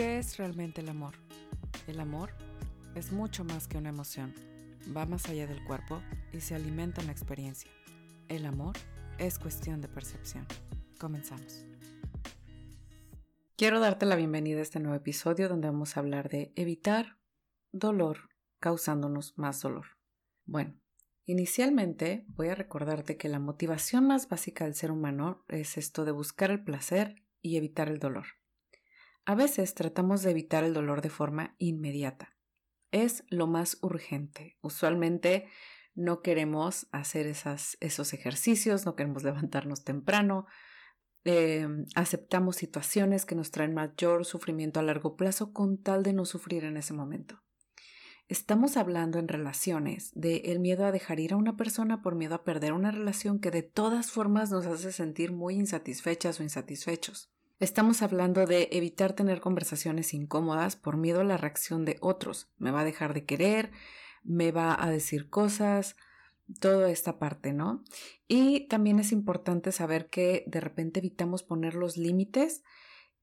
¿Qué es realmente el amor? El amor es mucho más que una emoción. Va más allá del cuerpo y se alimenta en la experiencia. El amor es cuestión de percepción. Comenzamos. Quiero darte la bienvenida a este nuevo episodio donde vamos a hablar de evitar dolor causándonos más dolor. Bueno, inicialmente voy a recordarte que la motivación más básica del ser humano es esto de buscar el placer y evitar el dolor. A veces tratamos de evitar el dolor de forma inmediata. Es lo más urgente. Usualmente no queremos hacer esos ejercicios, no queremos levantarnos temprano, eh, aceptamos situaciones que nos traen mayor sufrimiento a largo plazo con tal de no sufrir en ese momento. Estamos hablando en relaciones de el miedo a dejar ir a una persona por miedo a perder una relación que de todas formas nos hace sentir muy insatisfechas o insatisfechos. Estamos hablando de evitar tener conversaciones incómodas por miedo a la reacción de otros. Me va a dejar de querer, me va a decir cosas, toda esta parte, ¿no? Y también es importante saber que de repente evitamos poner los límites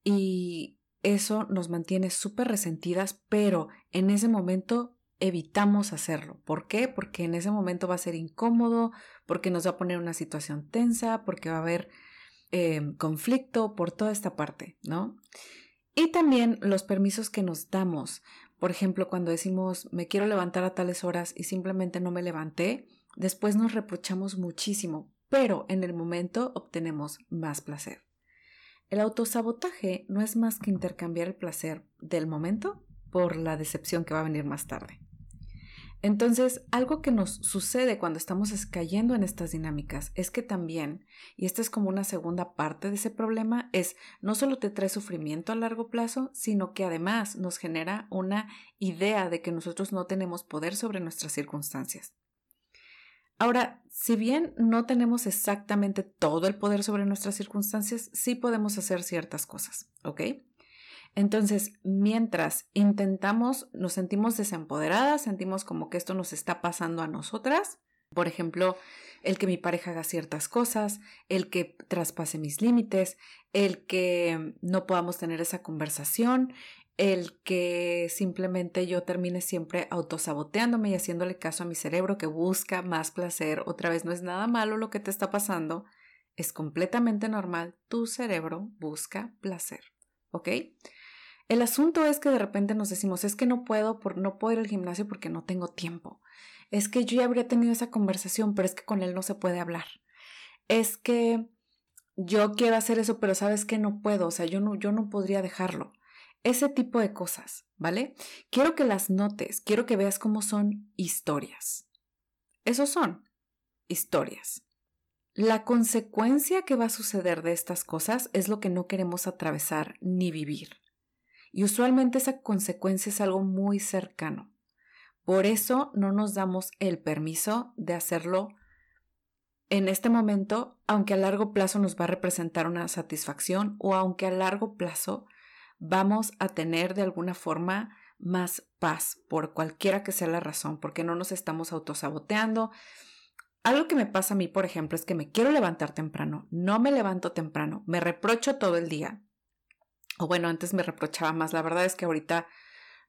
y eso nos mantiene súper resentidas, pero en ese momento evitamos hacerlo. ¿Por qué? Porque en ese momento va a ser incómodo, porque nos va a poner una situación tensa, porque va a haber Em, conflicto, por toda esta parte, ¿no? Y también los permisos que nos damos. Por ejemplo, cuando decimos me quiero levantar a tales horas y simplemente no me levanté, después nos reprochamos muchísimo, pero en el momento obtenemos más placer. El autosabotaje no es más que intercambiar el placer del momento por la decepción que va a venir más tarde. Entonces, algo que nos sucede cuando estamos cayendo en estas dinámicas es que también, y esta es como una segunda parte de ese problema, es no solo te trae sufrimiento a largo plazo, sino que además nos genera una idea de que nosotros no tenemos poder sobre nuestras circunstancias. Ahora, si bien no tenemos exactamente todo el poder sobre nuestras circunstancias, sí podemos hacer ciertas cosas, ¿ok? Entonces, mientras intentamos, nos sentimos desempoderadas, sentimos como que esto nos está pasando a nosotras, por ejemplo, el que mi pareja haga ciertas cosas, el que traspase mis límites, el que no podamos tener esa conversación, el que simplemente yo termine siempre autosaboteándome y haciéndole caso a mi cerebro que busca más placer. Otra vez, no es nada malo lo que te está pasando, es completamente normal. Tu cerebro busca placer. ¿Ok? El asunto es que de repente nos decimos, es que no puedo, por, no puedo ir al gimnasio porque no tengo tiempo. Es que yo ya habría tenido esa conversación, pero es que con él no se puede hablar. Es que yo quiero hacer eso, pero sabes que no puedo, o sea, yo no, yo no podría dejarlo. Ese tipo de cosas, ¿vale? Quiero que las notes, quiero que veas cómo son historias. Esos son historias. La consecuencia que va a suceder de estas cosas es lo que no queremos atravesar ni vivir. Y usualmente esa consecuencia es algo muy cercano. Por eso no nos damos el permiso de hacerlo en este momento, aunque a largo plazo nos va a representar una satisfacción o aunque a largo plazo vamos a tener de alguna forma más paz por cualquiera que sea la razón, porque no nos estamos autosaboteando. Algo que me pasa a mí, por ejemplo, es que me quiero levantar temprano, no me levanto temprano, me reprocho todo el día, o bueno, antes me reprochaba más, la verdad es que ahorita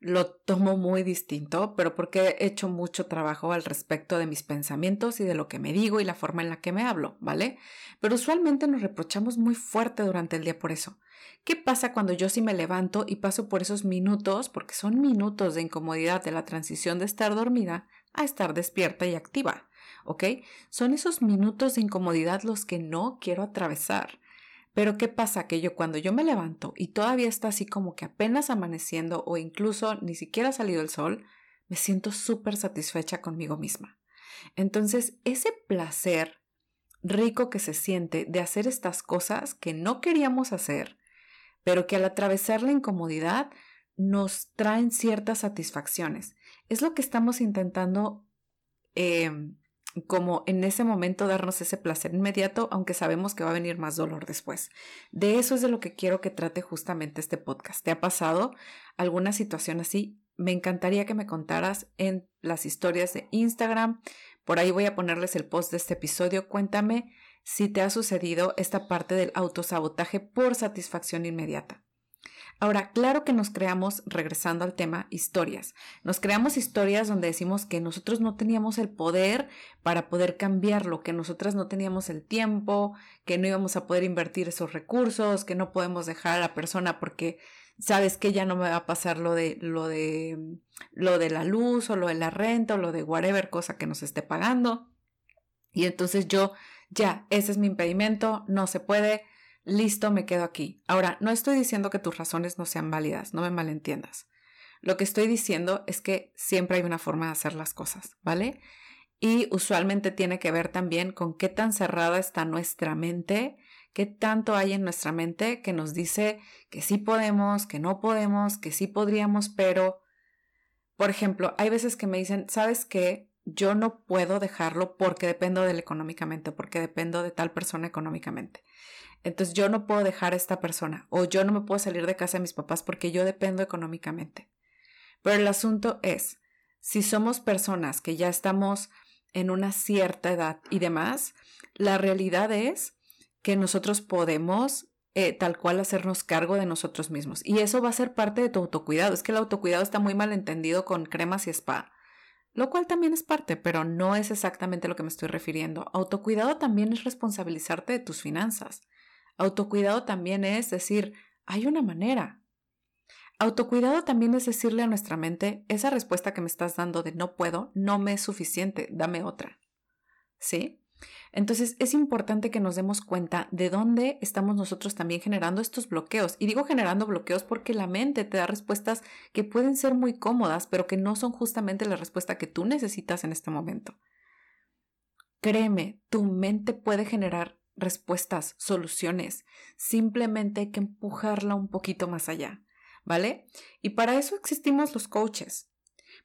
lo tomo muy distinto, pero porque he hecho mucho trabajo al respecto de mis pensamientos y de lo que me digo y la forma en la que me hablo, ¿vale? Pero usualmente nos reprochamos muy fuerte durante el día por eso. ¿Qué pasa cuando yo sí me levanto y paso por esos minutos, porque son minutos de incomodidad de la transición de estar dormida a estar despierta y activa? ¿Ok? Son esos minutos de incomodidad los que no quiero atravesar. Pero ¿qué pasa? Que yo cuando yo me levanto y todavía está así como que apenas amaneciendo o incluso ni siquiera ha salido el sol, me siento súper satisfecha conmigo misma. Entonces, ese placer rico que se siente de hacer estas cosas que no queríamos hacer, pero que al atravesar la incomodidad nos traen ciertas satisfacciones. Es lo que estamos intentando eh, como en ese momento darnos ese placer inmediato, aunque sabemos que va a venir más dolor después. De eso es de lo que quiero que trate justamente este podcast. ¿Te ha pasado alguna situación así? Me encantaría que me contaras en las historias de Instagram. Por ahí voy a ponerles el post de este episodio. Cuéntame si te ha sucedido esta parte del autosabotaje por satisfacción inmediata. Ahora, claro que nos creamos, regresando al tema, historias. Nos creamos historias donde decimos que nosotros no teníamos el poder para poder cambiarlo, que nosotras no teníamos el tiempo, que no íbamos a poder invertir esos recursos, que no podemos dejar a la persona porque sabes que ya no me va a pasar lo de lo de lo de la luz o lo de la renta o lo de whatever cosa que nos esté pagando. Y entonces yo ya, ese es mi impedimento, no se puede, listo, me quedo aquí. Ahora, no estoy diciendo que tus razones no sean válidas, no me malentiendas. Lo que estoy diciendo es que siempre hay una forma de hacer las cosas, ¿vale? Y usualmente tiene que ver también con qué tan cerrada está nuestra mente, qué tanto hay en nuestra mente que nos dice que sí podemos, que no podemos, que sí podríamos, pero, por ejemplo, hay veces que me dicen, ¿sabes qué? Yo no puedo dejarlo porque dependo de él económicamente, porque dependo de tal persona económicamente. Entonces yo no puedo dejar a esta persona o yo no me puedo salir de casa de mis papás porque yo dependo económicamente. Pero el asunto es, si somos personas que ya estamos en una cierta edad y demás, la realidad es que nosotros podemos eh, tal cual hacernos cargo de nosotros mismos. Y eso va a ser parte de tu autocuidado. Es que el autocuidado está muy mal entendido con cremas y spa, lo cual también es parte, pero no es exactamente lo que me estoy refiriendo. Autocuidado también es responsabilizarte de tus finanzas. Autocuidado también es decir, hay una manera. Autocuidado también es decirle a nuestra mente, esa respuesta que me estás dando de no puedo, no me es suficiente, dame otra. ¿Sí? Entonces es importante que nos demos cuenta de dónde estamos nosotros también generando estos bloqueos. Y digo generando bloqueos porque la mente te da respuestas que pueden ser muy cómodas, pero que no son justamente la respuesta que tú necesitas en este momento. Créeme, tu mente puede generar respuestas, soluciones. Simplemente hay que empujarla un poquito más allá, ¿vale? Y para eso existimos los coaches,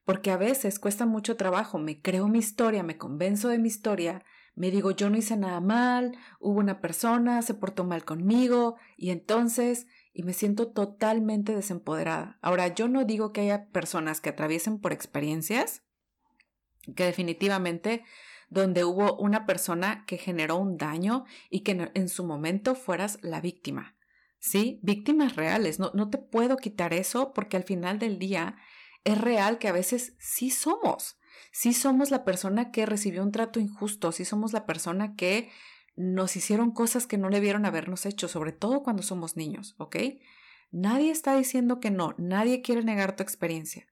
porque a veces cuesta mucho trabajo, me creo mi historia, me convenzo de mi historia, me digo yo no hice nada mal, hubo una persona, se portó mal conmigo y entonces, y me siento totalmente desempoderada. Ahora, yo no digo que haya personas que atraviesen por experiencias que definitivamente donde hubo una persona que generó un daño y que en su momento fueras la víctima. ¿Sí? Víctimas reales. No, no te puedo quitar eso porque al final del día es real que a veces sí somos. Sí somos la persona que recibió un trato injusto, sí somos la persona que nos hicieron cosas que no debieron habernos hecho, sobre todo cuando somos niños, ¿ok? Nadie está diciendo que no, nadie quiere negar tu experiencia.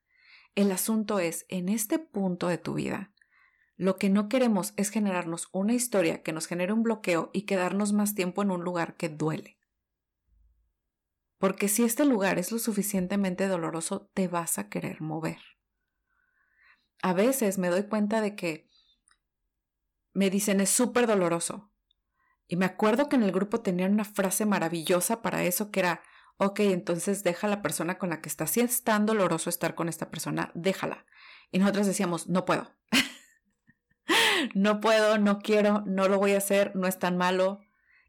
El asunto es, en este punto de tu vida, lo que no queremos es generarnos una historia que nos genere un bloqueo y quedarnos más tiempo en un lugar que duele. Porque si este lugar es lo suficientemente doloroso, te vas a querer mover. A veces me doy cuenta de que me dicen es súper doloroso. Y me acuerdo que en el grupo tenían una frase maravillosa para eso que era, ok, entonces deja a la persona con la que estás. Si es tan doloroso estar con esta persona, déjala. Y nosotros decíamos, no puedo. no puedo, no quiero, no lo voy a hacer, no es tan malo.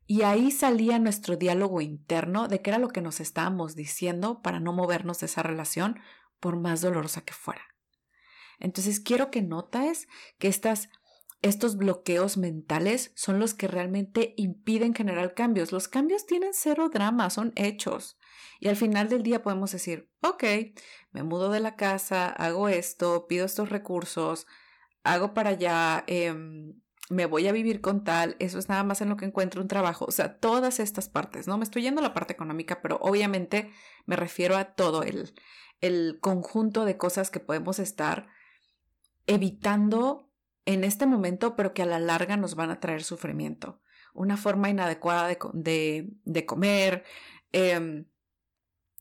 Y ahí salía nuestro diálogo interno de qué era lo que nos estábamos diciendo para no movernos de esa relación, por más dolorosa que fuera. Entonces quiero que notes que estas, estos bloqueos mentales son los que realmente impiden generar cambios. Los cambios tienen cero drama, son hechos. Y al final del día podemos decir, ok, me mudo de la casa, hago esto, pido estos recursos, hago para allá, em, me voy a vivir con tal, eso es nada más en lo que encuentro un trabajo, o sea, todas estas partes, ¿no? Me estoy yendo a la parte económica, pero obviamente me refiero a todo el, el conjunto de cosas que podemos estar evitando en este momento, pero que a la larga nos van a traer sufrimiento. Una forma inadecuada de, de, comer, em,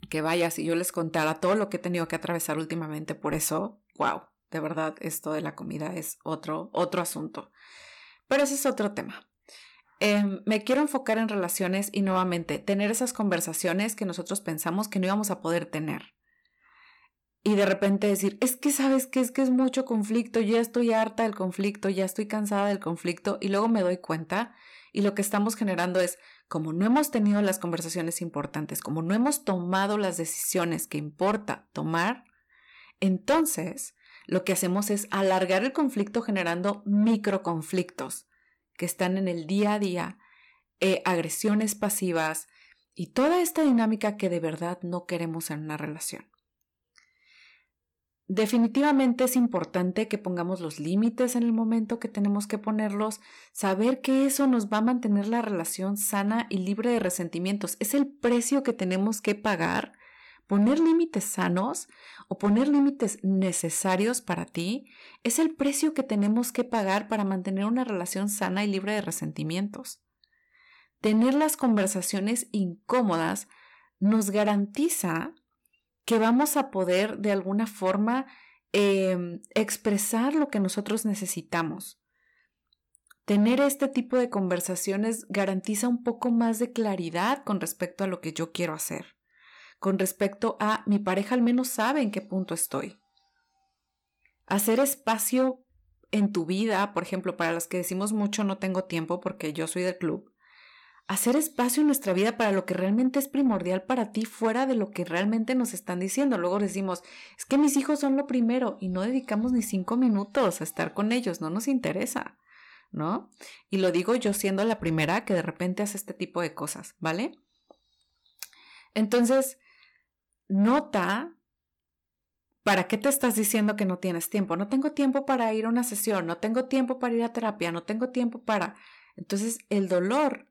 que vaya, si yo les contara todo lo que he tenido que atravesar últimamente por eso, wow, de verdad, esto de la comida es otro, otro asunto. Pero ese es otro tema. Em, me quiero enfocar en relaciones y nuevamente tener esas conversaciones que nosotros pensamos que no íbamos a poder tener. Y de repente decir, es que sabes que es que es mucho conflicto, ya estoy harta del conflicto, ya estoy cansada del conflicto y luego me doy cuenta y lo que estamos generando es, como no hemos tenido las conversaciones importantes, como no hemos tomado las decisiones que importa tomar, entonces lo que hacemos es alargar el conflicto generando microconflictos que están en el día a día, eh, agresiones pasivas, y toda esta dinámica que de verdad no queremos en una relación. Definitivamente es importante que pongamos los límites en el momento que tenemos que ponerlos, saber que eso nos va a mantener la relación sana y libre de resentimientos. Es el precio que tenemos que pagar. Poner límites sanos o poner límites necesarios para ti es el precio que tenemos que pagar para mantener una relación sana y libre de resentimientos. Tener las conversaciones incómodas nos garantiza que vamos a poder de alguna forma em, expresar lo que nosotros necesitamos. Tener este tipo de conversaciones garantiza un poco más de claridad con respecto a lo que yo quiero hacer, con respecto a mi pareja al menos sabe en qué punto estoy. Hacer espacio en tu vida, por ejemplo, para las que decimos mucho no tengo tiempo porque yo soy del club, hacer espacio en nuestra vida para lo que realmente es primordial para ti fuera de lo que realmente nos están diciendo. Luego decimos, es que mis hijos son lo primero y no dedicamos ni cinco minutos a estar con ellos, no nos interesa, ¿no? Y lo digo yo siendo la primera que de repente hace este tipo de cosas, ¿vale? Entonces, nota ¿Para qué te estás diciendo que no tienes tiempo? No tengo tiempo para ir a una sesión, no tengo tiempo para ir a terapia, no tengo tiempo para... Entonces el dolor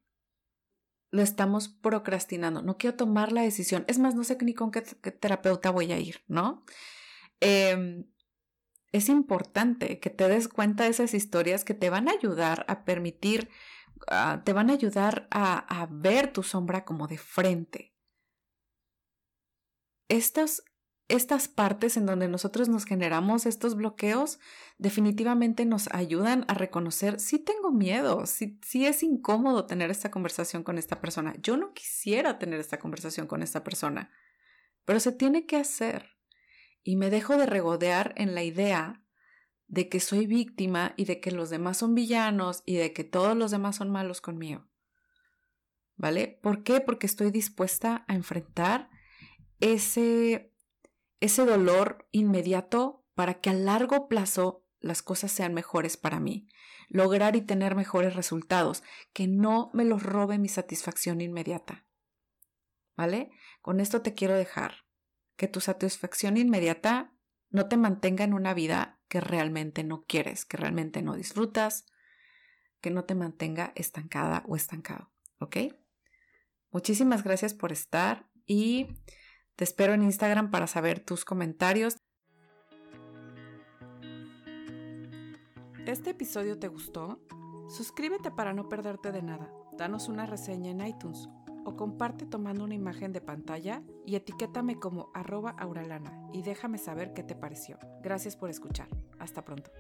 lo estamos procrastinando. No quiero tomar la decisión. Es más, no sé ni con qué, terapeuta voy a ir, ¿no? Em, es importante que te des cuenta de esas historias que te van a ayudar a permitir, ah, te van a ayudar a, a ver tu sombra como de frente. Estos estas partes en donde nosotros nos generamos estos bloqueos definitivamente nos ayudan a reconocer si tengo miedo, si, si, es incómodo tener esta conversación con esta persona. Yo no quisiera tener esta conversación con esta persona, pero se tiene que hacer. Y me dejo de regodear en la idea de que soy víctima y de que los demás son villanos y de que todos los demás son malos conmigo. ¿Vale? ¿Por qué? Porque estoy dispuesta a enfrentar ese ese dolor inmediato para que a largo plazo las cosas sean mejores para mí, lograr y tener mejores resultados, que no me los robe mi satisfacción inmediata. ¿Vale? Con esto te quiero dejar que tu satisfacción inmediata no te mantenga en una vida que realmente no quieres, que realmente no disfrutas, que no te mantenga estancada o estancado. ¿Ok? Muchísimas gracias por estar y te espero en Instagram para saber tus comentarios. ¿Este episodio te gustó? Suscríbete para no perderte de nada. Danos una reseña en iTunes o comparte tomando una imagen de pantalla y etiquétame como arroba auralana y déjame saber qué te pareció. Gracias por escuchar. Hasta pronto.